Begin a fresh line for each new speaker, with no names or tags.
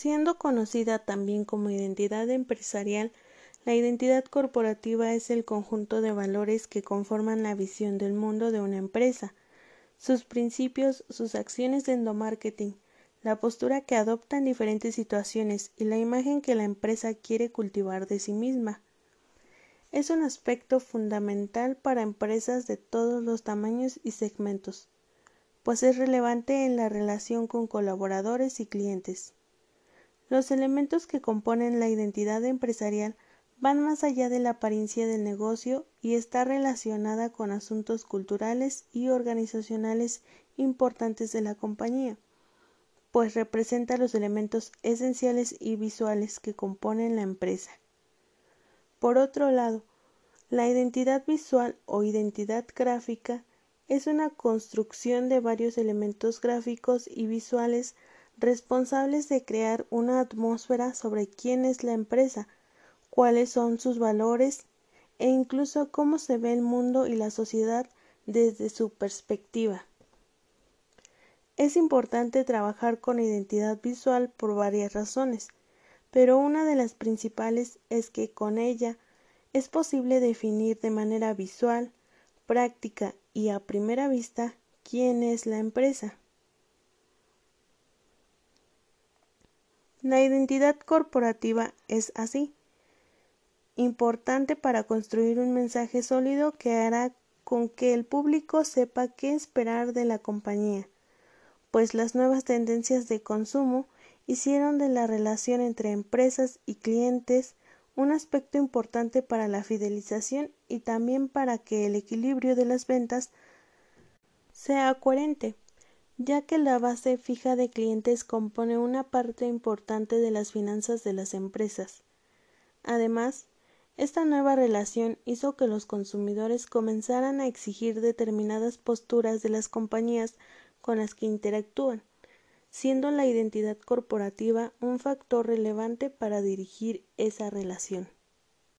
Siendo conocida también como identidad empresarial, la identidad corporativa es el conjunto de valores que conforman la visión del mundo de una empresa, sus principios, sus acciones de endomarketing, la postura que adopta en diferentes situaciones y la imagen que la empresa quiere cultivar de sí misma. Es un aspecto fundamental para empresas de todos los tamaños y segmentos, pues es relevante en la relación con colaboradores y clientes. Los elementos que componen la identidad empresarial van más allá de la apariencia del negocio y está relacionada con asuntos culturales y organizacionales importantes de la compañía, pues representa los elementos esenciales y visuales que componen la empresa. Por otro lado, la identidad visual o identidad gráfica es una construcción de varios elementos gráficos y visuales responsables de crear una atmósfera sobre quién es la empresa, cuáles son sus valores e incluso cómo se ve el mundo y la sociedad desde su perspectiva. Es importante trabajar con identidad visual por varias razones, pero una de las principales es que con ella es posible definir de manera visual, práctica y a primera vista quién es la empresa. La identidad corporativa es así. Importante para construir un mensaje sólido que hará con que el público sepa qué esperar de la compañía, pues las nuevas tendencias de consumo hicieron de la relación entre empresas y clientes un aspecto importante para la fidelización y también para que el equilibrio de las ventas sea coherente, ya que la base fija de clientes compone una parte importante de las finanzas de las empresas. Además, esta nueva relación hizo que los consumidores comenzaran a exigir determinadas posturas de las compañías con las que interactúan, siendo la identidad corporativa un factor relevante para dirigir esa relación.